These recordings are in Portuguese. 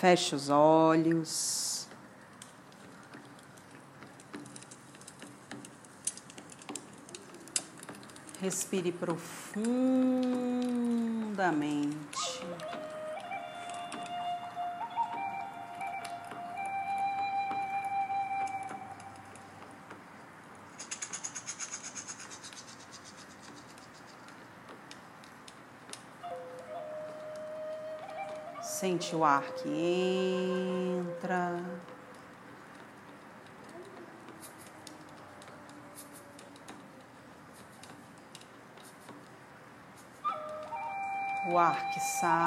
Feche os olhos. Respire profundamente. O ar que entra. O ar que sai.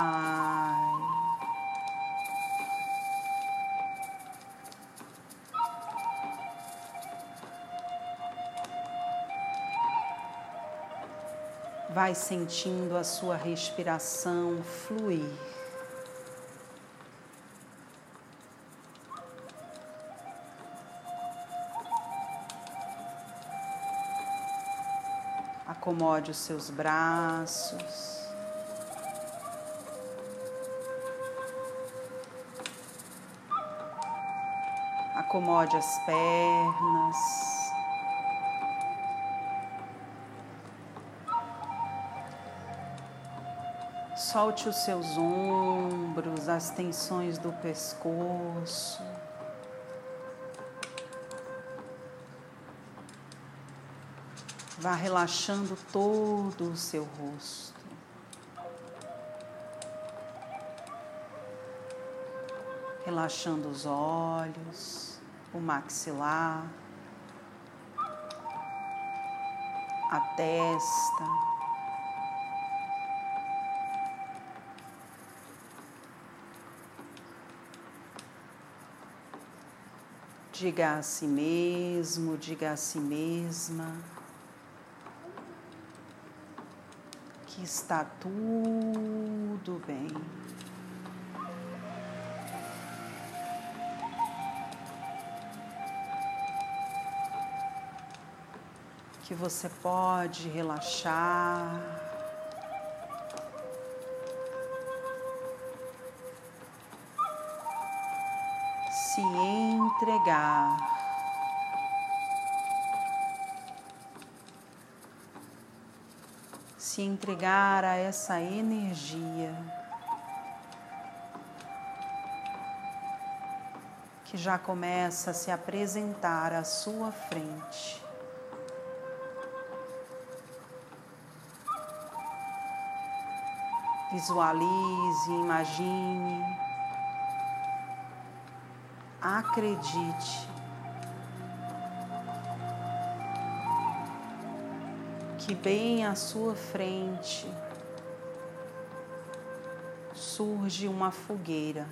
Vai sentindo a sua respiração fluir. Acomode os seus braços. Acomode as pernas. Solte os seus ombros, as tensões do pescoço. Vá relaxando todo o seu rosto. Relaxando os olhos, o maxilar, a testa. Diga a si mesmo, diga a si mesma. Está tudo bem. Que você pode relaxar. Se entregar. Se entregar a essa energia que já começa a se apresentar à sua frente. Visualize, imagine, acredite que bem à sua frente surge uma fogueira.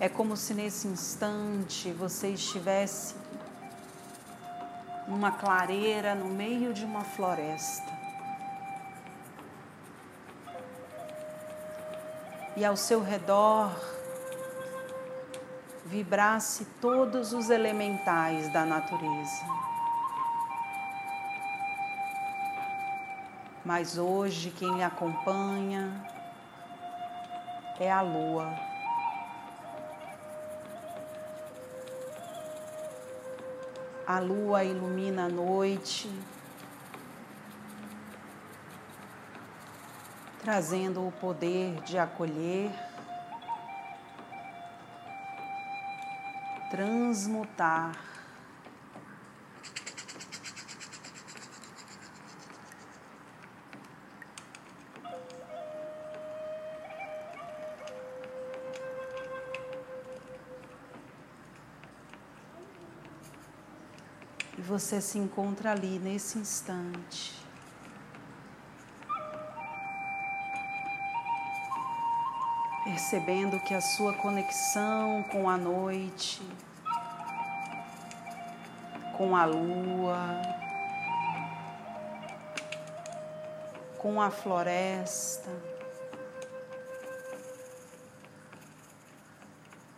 É como se nesse instante você estivesse numa clareira no meio de uma floresta. E ao seu redor vibrasse todos os elementais da natureza. Mas hoje quem lhe acompanha é a lua. A lua ilumina a noite, trazendo o poder de acolher transmutar. E você se encontra ali nesse instante. Percebendo que a sua conexão com a noite, com a lua, com a floresta,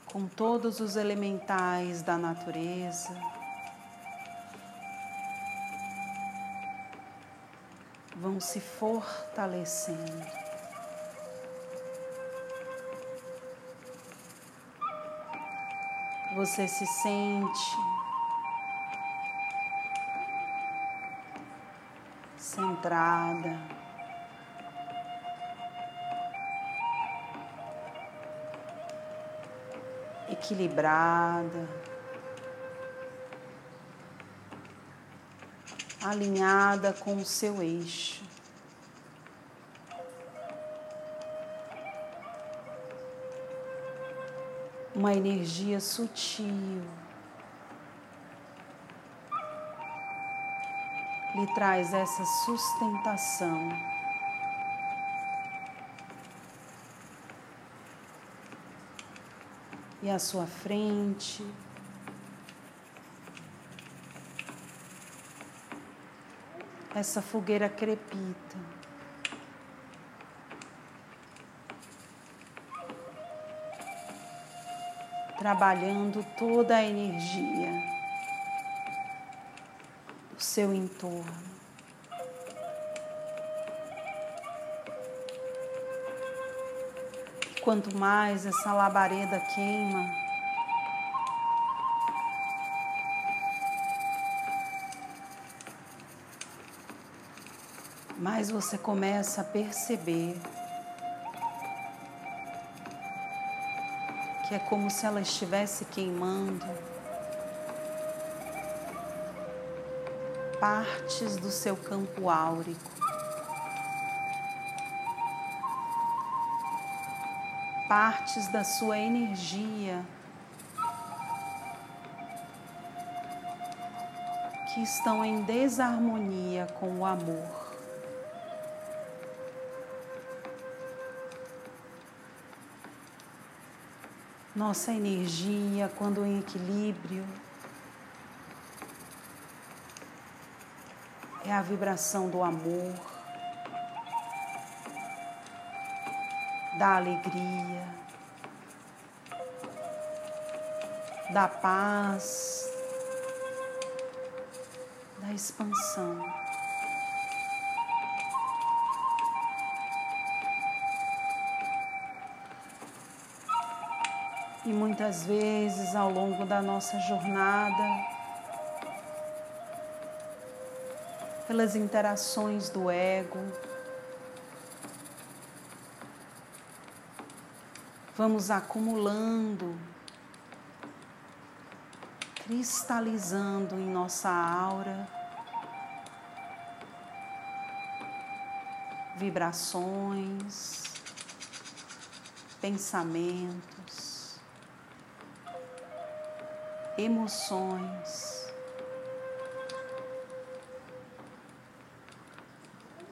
com todos os elementais da natureza. vão se fortalecendo. Você se sente centrada. Equilibrada. alinhada com o seu eixo. Uma energia sutil lhe traz essa sustentação. E à sua frente, essa fogueira crepita. Trabalhando toda a energia do seu entorno. Quanto mais essa labareda queima, mais você começa a perceber é como se ela estivesse queimando partes do seu campo áurico. Partes da sua energia que estão em desarmonia com o amor. Nossa energia, quando em equilíbrio, é a vibração do amor, da alegria, da paz, da expansão. Muitas vezes ao longo da nossa jornada, pelas interações do ego, vamos acumulando, cristalizando em nossa aura vibrações, pensamentos, emoções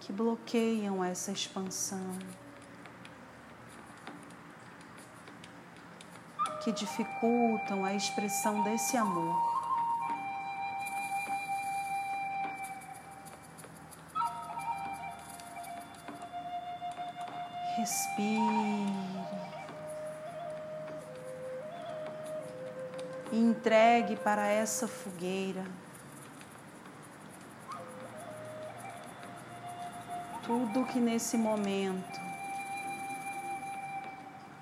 que bloqueiam essa expansão, que dificultam a expressão desse amor. Respire. Entregue para essa fogueira tudo que nesse momento,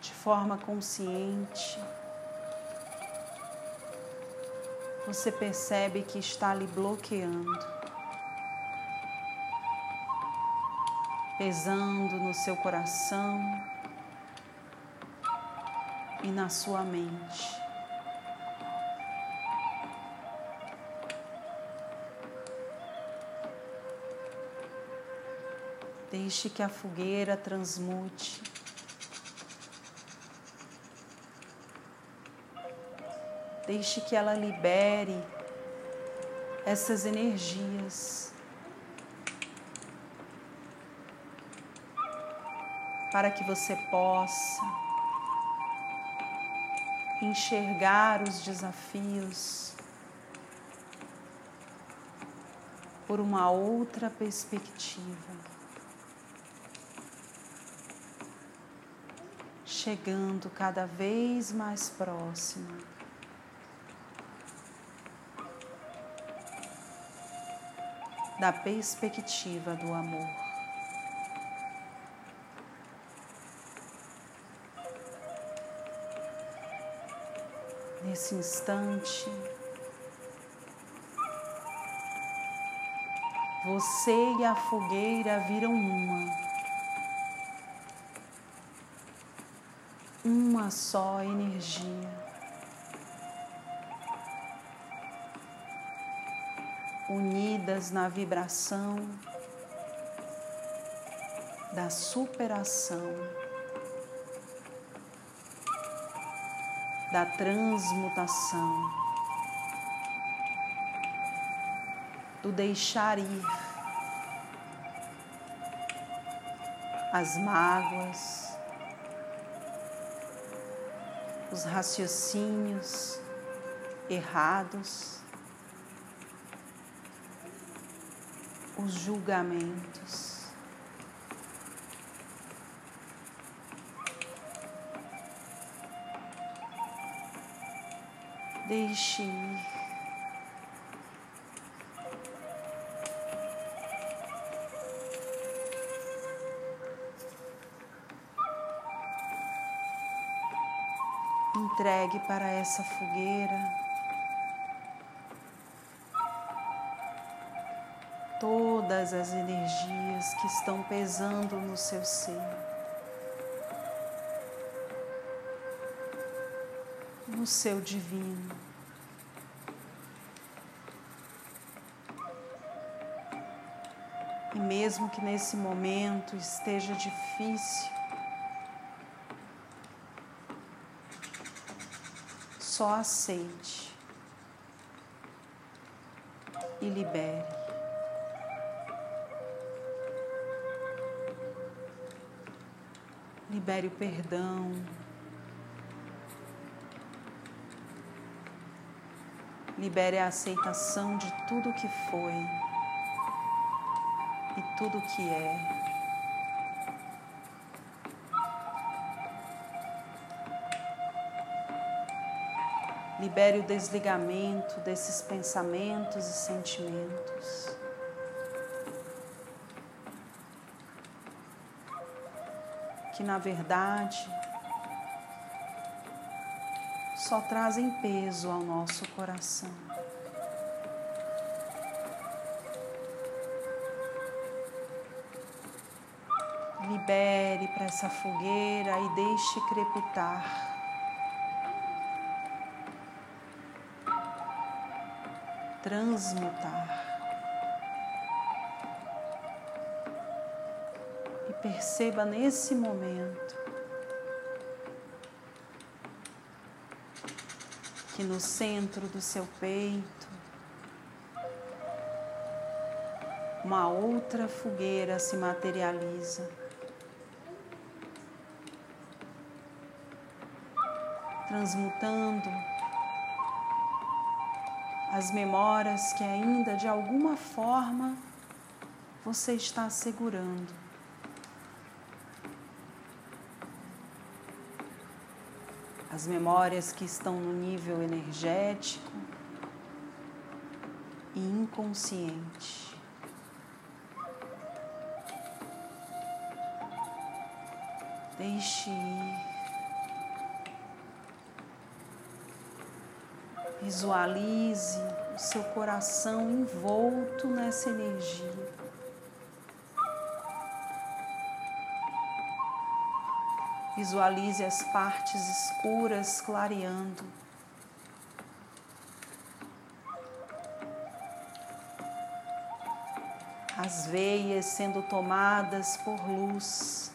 de forma consciente, você percebe que está lhe bloqueando, pesando no seu coração e na sua mente. Deixe que a fogueira transmute. Deixe que ela libere essas energias para que você possa enxergar os desafios por uma outra perspectiva. chegando cada vez mais próxima. Da perspectiva do amor. Nesse instante, você e a fogueira viram uma. Uma só energia. Unidas na vibração da superação, da transmutação. do deixar ir as mágoas, os raciocínios errados, os julgamentos. Deixe ir. Entregue para essa fogueira todas as energias que estão pesando no seu ser. No seu divino. E mesmo que nesse momento esteja difícil, só aceite e libere. Libere o perdão. Libere a aceitação de tudo que foi e tudo que é. Libere o desligamento desses pensamentos e sentimentos. Que na verdade só trazem peso ao nosso coração. Libere para essa fogueira e deixe crepitar. Transmutar. E perceba nesse momento que no centro do seu peito uma outra fogueira se materializa. Transmutando as memórias que ainda de alguma forma você está segurando. As memórias que estão no nível energético e inconsciente. Deixe ir. Visualize o seu coração envolto nessa energia. Visualize as partes escuras clareando. As veias sendo tomadas por luz.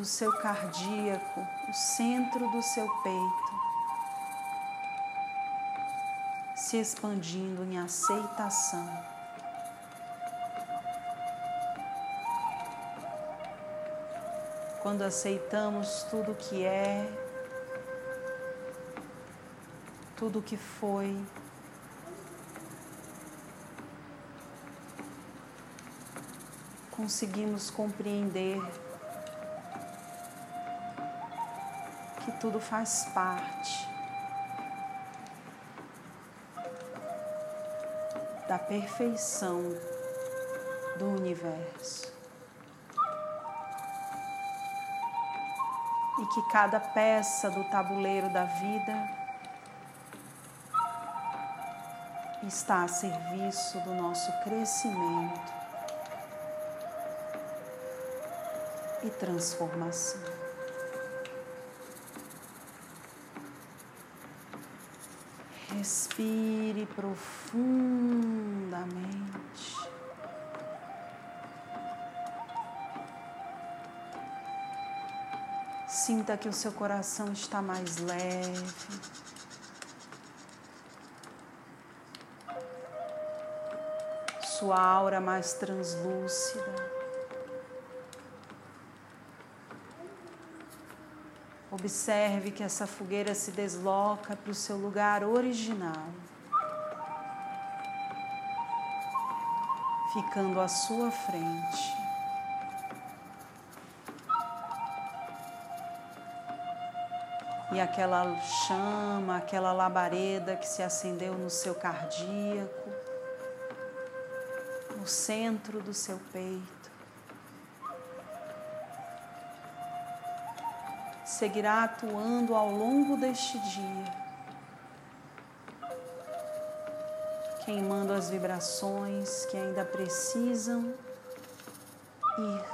O seu cardíaco, o centro do seu peito, se expandindo em aceitação. Quando aceitamos tudo que é, tudo que foi, conseguimos compreender tudo faz parte da perfeição do universo. e que cada peça do tabuleiro da vida está a serviço do nosso crescimento e transformação. Respire profundamente. Sinta que o seu coração está mais leve. Sua aura mais translúcida. Observe que essa fogueira se desloca para o seu lugar original, ficando à sua frente. E aquela chama, aquela labareda que se acendeu no seu cardíaco, no centro do seu peito, seguirá atuando ao longo deste dia, queimando as vibrações que ainda precisam ir.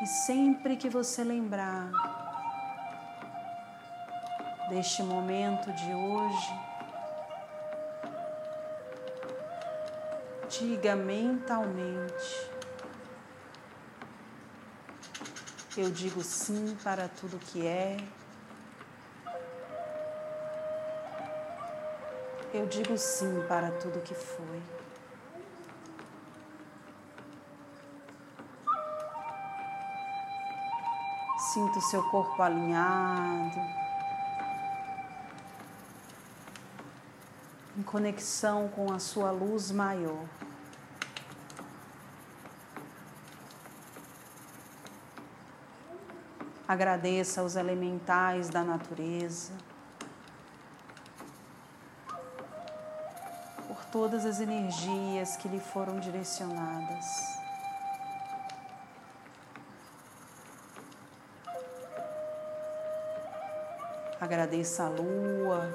E sempre que você lembrar deste momento de hoje, diga mentalmente: Eu digo sim para tudo que é. Eu digo sim para tudo que foi. Sinto seu corpo alinhado, em conexão com a sua luz maior. Agradeça aos elementais da natureza por todas as energias que lhe foram direcionadas. Agradeça a lua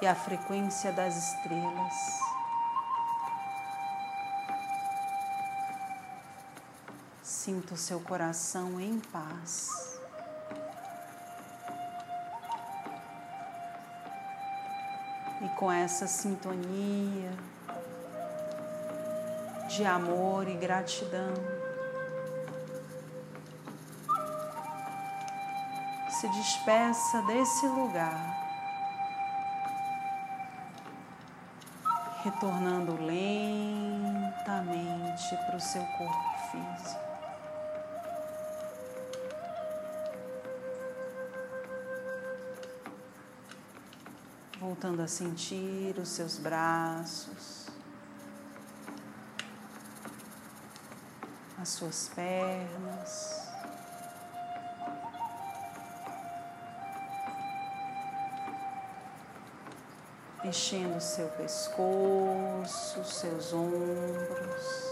e a frequência das estrelas. Sinta o seu coração em paz. E com essa sintonia de amor e gratidão, se despeça desse lugar, retornando lentamente para o seu corpo físico. Voltando a sentir os seus braços, as suas pernas. Mexendo seu pescoço, seus ombros.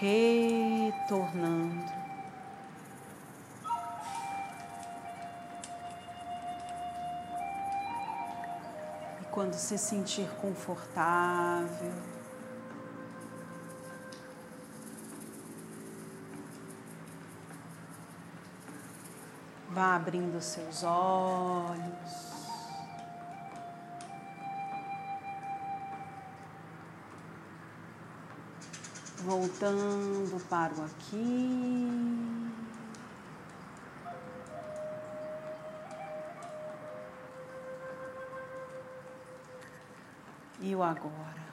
Retornando quando se sentir confortável. Vá abrindo seus olhos. Voltando para o aqui. E o agora.